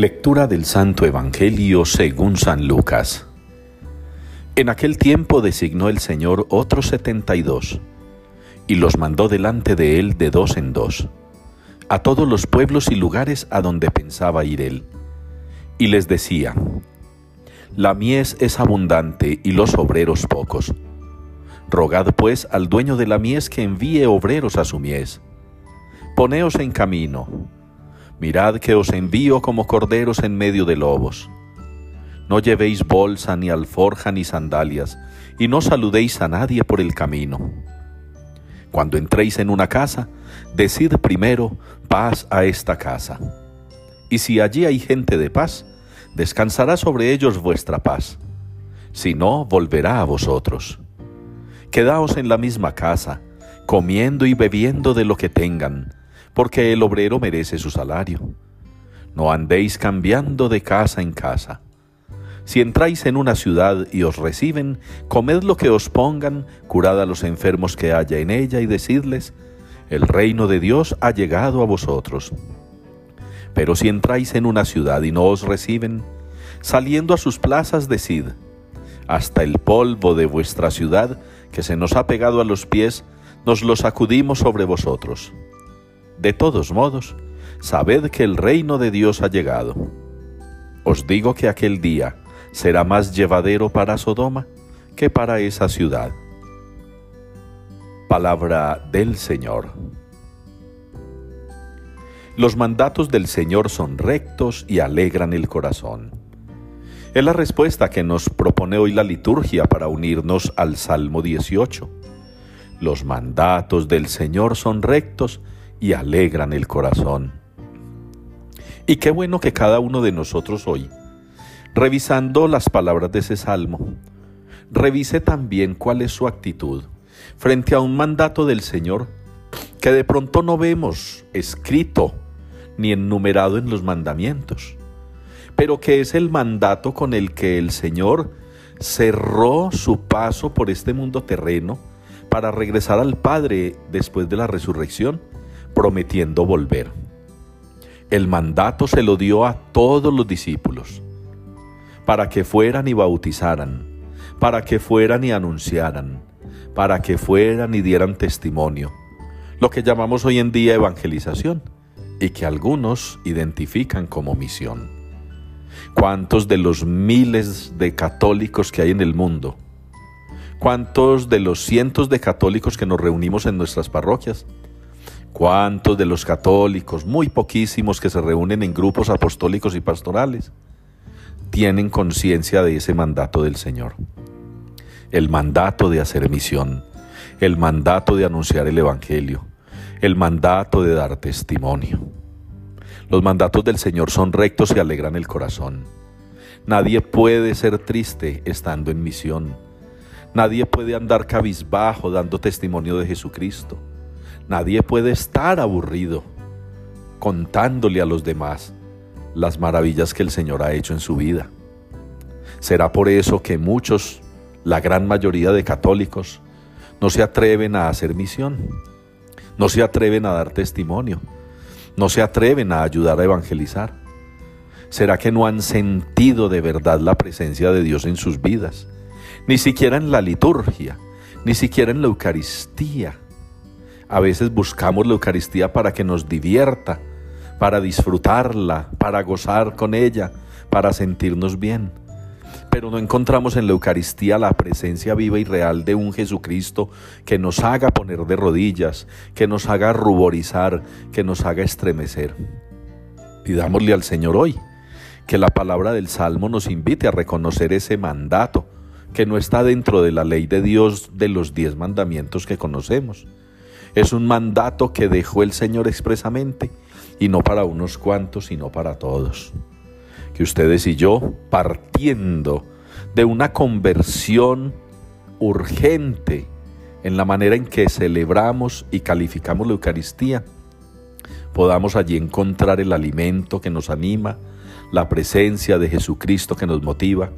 Lectura del Santo Evangelio según San Lucas. En aquel tiempo designó el Señor otros setenta y dos, y los mandó delante de él de dos en dos, a todos los pueblos y lugares a donde pensaba ir él. Y les decía, La mies es abundante y los obreros pocos. Rogad pues al dueño de la mies que envíe obreros a su mies. Poneos en camino Mirad que os envío como corderos en medio de lobos. No llevéis bolsa, ni alforja, ni sandalias, y no saludéis a nadie por el camino. Cuando entréis en una casa, decid primero paz a esta casa. Y si allí hay gente de paz, descansará sobre ellos vuestra paz. Si no, volverá a vosotros. Quedaos en la misma casa, comiendo y bebiendo de lo que tengan, porque el obrero merece su salario. No andéis cambiando de casa en casa. Si entráis en una ciudad y os reciben, comed lo que os pongan, curad a los enfermos que haya en ella y decidles, el reino de Dios ha llegado a vosotros. Pero si entráis en una ciudad y no os reciben, saliendo a sus plazas decid, hasta el polvo de vuestra ciudad que se nos ha pegado a los pies, nos lo sacudimos sobre vosotros. De todos modos, sabed que el reino de Dios ha llegado. Os digo que aquel día será más llevadero para Sodoma que para esa ciudad. Palabra del Señor. Los mandatos del Señor son rectos y alegran el corazón. Es la respuesta que nos propone hoy la liturgia para unirnos al Salmo 18. Los mandatos del Señor son rectos y alegran el corazón. Y qué bueno que cada uno de nosotros hoy, revisando las palabras de ese salmo, revise también cuál es su actitud frente a un mandato del Señor que de pronto no vemos escrito ni enumerado en los mandamientos, pero que es el mandato con el que el Señor cerró su paso por este mundo terreno para regresar al Padre después de la resurrección prometiendo volver. El mandato se lo dio a todos los discípulos, para que fueran y bautizaran, para que fueran y anunciaran, para que fueran y dieran testimonio, lo que llamamos hoy en día evangelización y que algunos identifican como misión. ¿Cuántos de los miles de católicos que hay en el mundo? ¿Cuántos de los cientos de católicos que nos reunimos en nuestras parroquias ¿Cuántos de los católicos, muy poquísimos que se reúnen en grupos apostólicos y pastorales, tienen conciencia de ese mandato del Señor? El mandato de hacer misión, el mandato de anunciar el Evangelio, el mandato de dar testimonio. Los mandatos del Señor son rectos y alegran el corazón. Nadie puede ser triste estando en misión. Nadie puede andar cabizbajo dando testimonio de Jesucristo. Nadie puede estar aburrido contándole a los demás las maravillas que el Señor ha hecho en su vida. Será por eso que muchos, la gran mayoría de católicos, no se atreven a hacer misión, no se atreven a dar testimonio, no se atreven a ayudar a evangelizar. ¿Será que no han sentido de verdad la presencia de Dios en sus vidas? Ni siquiera en la liturgia, ni siquiera en la Eucaristía a veces buscamos la Eucaristía para que nos divierta, para disfrutarla, para gozar con ella, para sentirnos bien. Pero no encontramos en la Eucaristía la presencia viva y real de un Jesucristo que nos haga poner de rodillas, que nos haga ruborizar, que nos haga estremecer. Pidámosle al Señor hoy que la palabra del Salmo nos invite a reconocer ese mandato que no está dentro de la ley de Dios de los diez mandamientos que conocemos es un mandato que dejó el Señor expresamente y no para unos cuantos, sino para todos. Que ustedes y yo, partiendo de una conversión urgente en la manera en que celebramos y calificamos la Eucaristía, podamos allí encontrar el alimento que nos anima, la presencia de Jesucristo que nos motiva,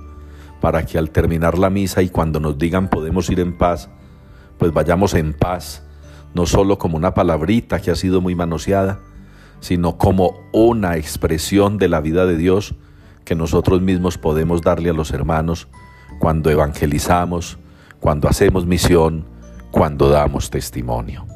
para que al terminar la misa y cuando nos digan podemos ir en paz, pues vayamos en paz no solo como una palabrita que ha sido muy manoseada, sino como una expresión de la vida de Dios que nosotros mismos podemos darle a los hermanos cuando evangelizamos, cuando hacemos misión, cuando damos testimonio.